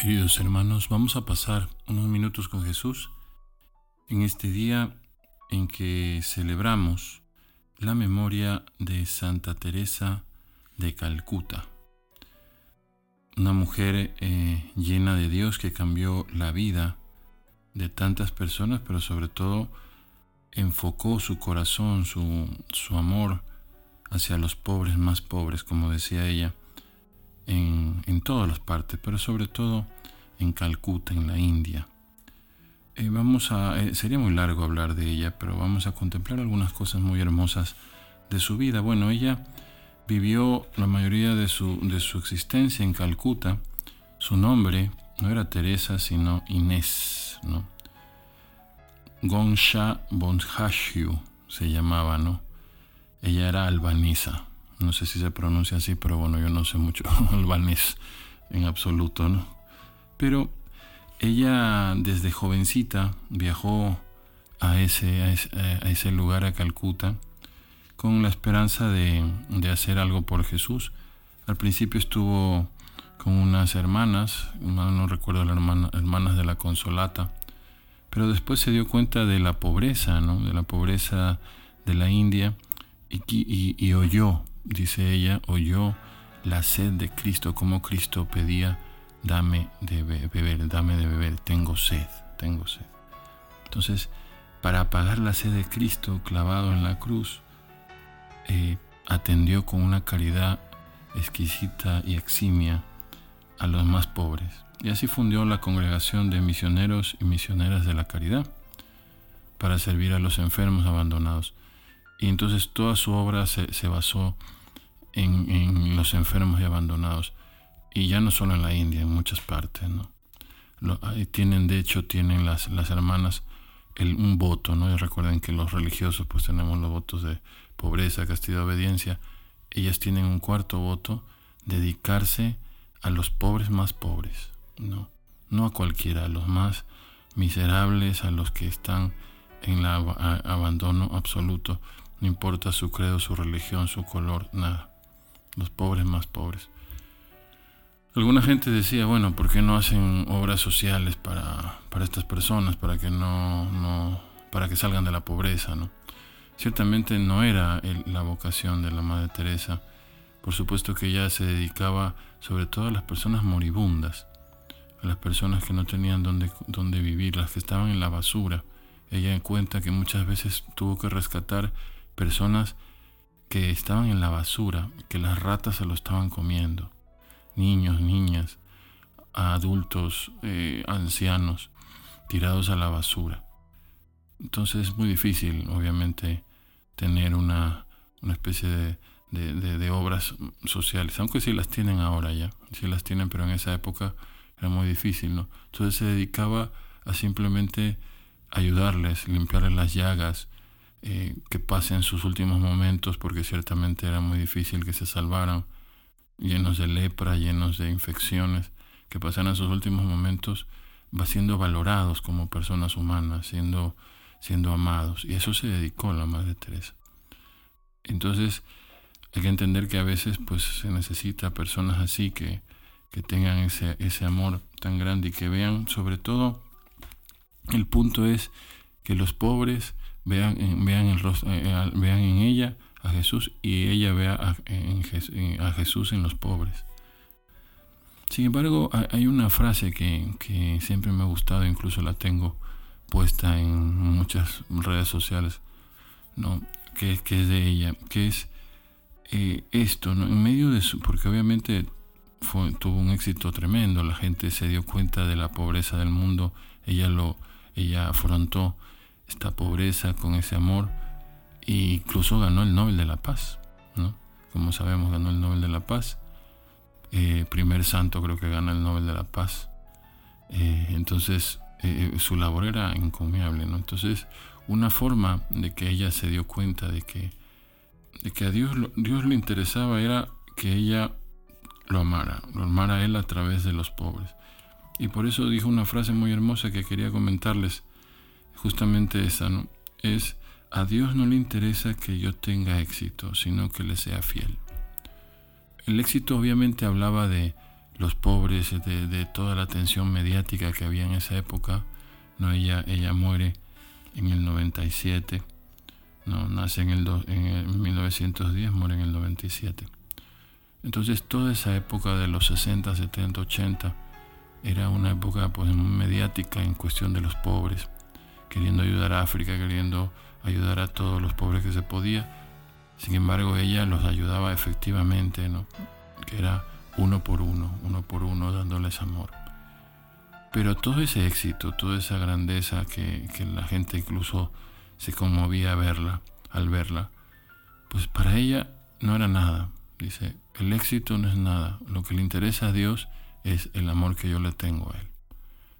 Queridos hermanos, vamos a pasar unos minutos con Jesús en este día en que celebramos la memoria de Santa Teresa de Calcuta, una mujer eh, llena de Dios que cambió la vida de tantas personas, pero sobre todo enfocó su corazón, su, su amor hacia los pobres más pobres, como decía ella, en, todas las partes, pero sobre todo en Calcuta, en la India. Eh, vamos a, eh, sería muy largo hablar de ella, pero vamos a contemplar algunas cosas muy hermosas de su vida. Bueno, ella vivió la mayoría de su, de su existencia en Calcuta. Su nombre no era Teresa, sino Inés, ¿no? Gonsha Bonhashiu se llamaba, ¿no? Ella era albanesa. No sé si se pronuncia así, pero bueno, yo no sé mucho albanés en absoluto, ¿no? Pero ella desde jovencita viajó a ese, a ese, lugar, a Calcuta, con la esperanza de, hacer algo por Jesús. Al principio estuvo con unas hermanas, no recuerdo las hermanas de la Consolata, pero después se dio cuenta de la pobreza, ¿no? de la pobreza de la India y oyó, dice ella, oyó la sed de Cristo, como Cristo pedía dame de beber, dame de beber, tengo sed, tengo sed. Entonces, para apagar la sed de Cristo clavado en la cruz, eh, atendió con una caridad exquisita y eximia a los más pobres. Y así fundió la congregación de misioneros y misioneras de la caridad para servir a los enfermos abandonados. Y entonces toda su obra se, basó en, en los enfermos y abandonados y ya no solo en la India, en muchas partes, ¿no? tienen, de hecho, tienen las, las hermanas el, un voto, ¿no? Y recuerden que los religiosos pues tenemos los votos de pobreza, castidad, obediencia. Ellas tienen un cuarto voto, dedicarse a los pobres más pobres, ¿no? No a cualquiera, a los más miserables, a los que están en el abandono absoluto, no importa su credo, su religión, su color, nada. Los pobres más pobres. Alguna gente decía, bueno, ¿por qué no hacen obras sociales para, para estas personas, para que no, no, para que salgan de la pobreza, ¿no? Ciertamente no era la vocación de la Madre Teresa. Por supuesto que ella se dedicaba sobre todo a las personas moribundas, a las personas que no tenían dónde, dónde vivir, las que estaban en la basura. Ella cuenta que muchas veces tuvo que rescatar personas que estaban en la basura, que las ratas se lo estaban comiendo niños, niñas, adultos, eh, ancianos, tirados a la basura. Entonces es muy difícil, obviamente, tener una, una especie de, de, obras sociales, aunque sí las tienen ahora ya, sí las tienen, pero en esa época era muy difícil, ¿no? Entonces se dedicaba a simplemente ayudarles, limpiarles las llagas, eh, que pasen sus últimos momentos, porque ciertamente era muy difícil que se salvaran llenos de lepra, llenos de infecciones, que pasan a sus últimos momentos, va siendo valorados como personas humanas, siendo, siendo amados. Y eso se dedicó la Madre Teresa. Entonces, hay que entender que a veces pues se necesita personas así que, que tengan ese, ese amor tan grande y que vean, sobre todo, el punto es que los pobres vean, vean, el, eh, vean en ella a Jesús y ella vea a, a Jesús en los pobres. Sin embargo, hay una frase que, que, siempre me ha gustado, incluso la tengo puesta en muchas redes sociales, ¿no? que, es de ella, que es eh, esto, ¿no? en medio de su, porque obviamente tuvo un éxito tremendo, la gente se dio cuenta de la pobreza del mundo, ella lo, ella afrontó esta pobreza con ese amor, e incluso ganó el Nobel de la Paz, ¿no? Como sabemos, ganó el Nobel de la Paz. Eh, primer santo creo que gana el Nobel de la Paz. Eh, entonces, eh, su labor era encomiable, ¿no? Entonces, una forma de que ella se dio cuenta de que, de que a Dios, Dios le interesaba era que ella lo amara, lo amara a él a través de los pobres. Y por eso dijo una frase muy hermosa que quería comentarles, justamente esa, ¿no? Es a Dios no le interesa que yo tenga éxito, sino que le sea fiel. El éxito obviamente hablaba de los pobres, de, toda la atención mediática que había en esa época. ¿no? Ella, ella muere en el 97, ¿no? nace en el, en el 1910, muere en el 97. Entonces toda esa época de los 60, 70, 80 era una época pues mediática en cuestión de los pobres, queriendo ayudar a África, queriendo ayudar a todos los pobres que se podía. Sin embargo, ella los ayudaba efectivamente, ¿no? que era uno por uno, uno por uno, dándoles amor. Pero todo ese éxito, toda esa grandeza que, la gente incluso se conmovía a verla, al verla, pues para ella no era nada. Dice, el éxito no es nada, lo que le interesa a Dios es el amor que yo le tengo a Él.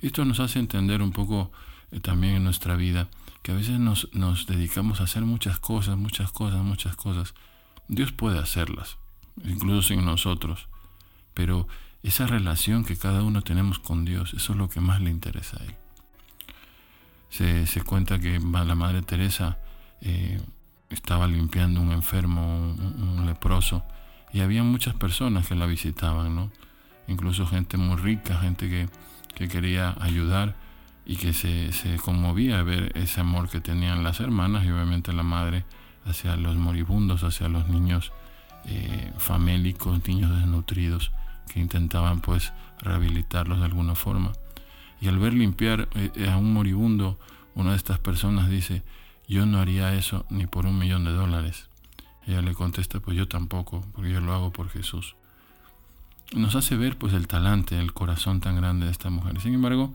Esto nos hace entender un poco también en nuestra vida que a veces nos, nos dedicamos a hacer muchas cosas, muchas cosas, muchas cosas. Dios puede hacerlas, incluso sin nosotros, pero esa relación que cada uno tenemos con Dios, eso es lo que más le interesa a Él. Se, se cuenta que la Madre Teresa eh, estaba limpiando un enfermo, un, un leproso, y había muchas personas que la visitaban, ¿no? incluso gente muy rica, gente que, quería ayudar y que se, se conmovía a ver ese amor que tenían las hermanas y obviamente la madre hacia los moribundos, hacia los niños eh, famélicos, niños desnutridos, que intentaban pues rehabilitarlos de alguna forma. Y al ver limpiar eh, a un moribundo, una de estas personas dice, yo no haría eso ni por un millón de dólares. Ella le contesta, pues yo tampoco, porque yo lo hago por Jesús nos hace ver pues el talante, el corazón tan grande de esta mujer. Sin embargo,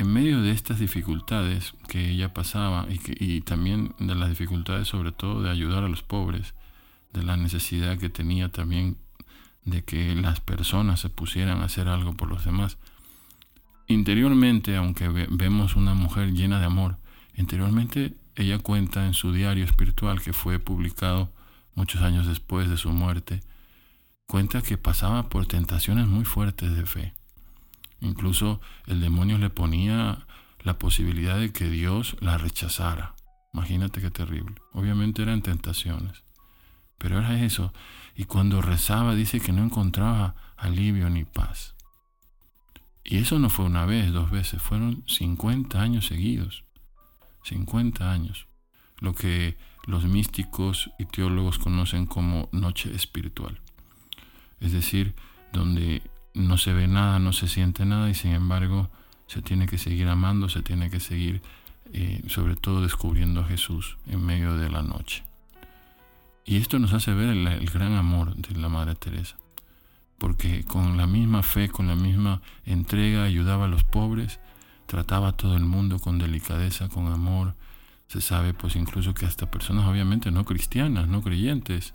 en medio de estas dificultades que ella pasaba y, que, también de las dificultades sobre todo de ayudar a los pobres, de la necesidad que tenía también de que las personas se pusieran a hacer algo por los demás, interiormente, aunque vemos una mujer llena de amor, interiormente ella cuenta en su diario espiritual que fue publicado muchos años después de su muerte, cuenta que pasaba por tentaciones muy fuertes de fe. Incluso el demonio le ponía la posibilidad de que Dios la rechazara. Imagínate qué terrible. Obviamente eran tentaciones. Pero era eso. Y cuando rezaba dice que no encontraba alivio ni paz. Y eso no fue una vez, dos veces, fueron 50 años seguidos. 50 años. Lo que los místicos y teólogos conocen como noche espiritual es decir, donde no se ve nada, no se siente nada y sin embargo se tiene que seguir amando, se tiene que seguir eh, sobre todo descubriendo a Jesús en medio de la noche. Y esto nos hace ver el, el, gran amor de la Madre Teresa, porque con la misma fe, con la misma entrega ayudaba a los pobres, trataba a todo el mundo con delicadeza, con amor. Se sabe pues incluso que hasta personas obviamente no cristianas, no creyentes,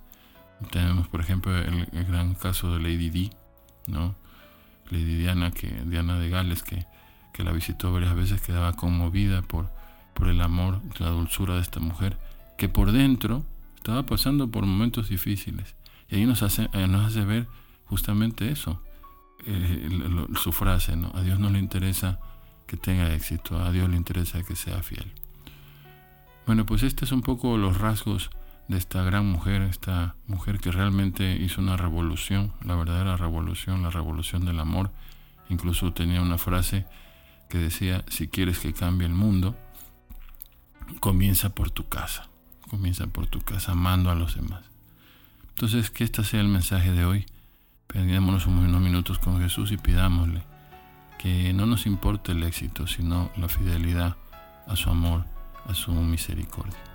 tenemos, por ejemplo, el, gran caso de Lady Di, ¿no? Lady Diana, que, Diana de Gales, que, que la visitó varias veces, quedaba conmovida por, por el amor, la dulzura de esta mujer, que por dentro estaba pasando por momentos difíciles. Y ahí nos hace, eh, nos hace ver justamente eso, eh, su frase, ¿no? A Dios no le interesa que tenga éxito, a Dios le interesa que sea fiel. Bueno, pues este es un poco los rasgos de esta gran mujer, esta mujer que realmente hizo una revolución, la verdadera revolución, la revolución del amor. Incluso tenía una frase que decía, si quieres que cambie el mundo, comienza por tu casa, comienza por tu casa, amando a los demás. Entonces, que este sea el mensaje de hoy. Pedímonos unos minutos con Jesús y pidámosle que no nos importe el éxito, sino la fidelidad a su amor, a su misericordia.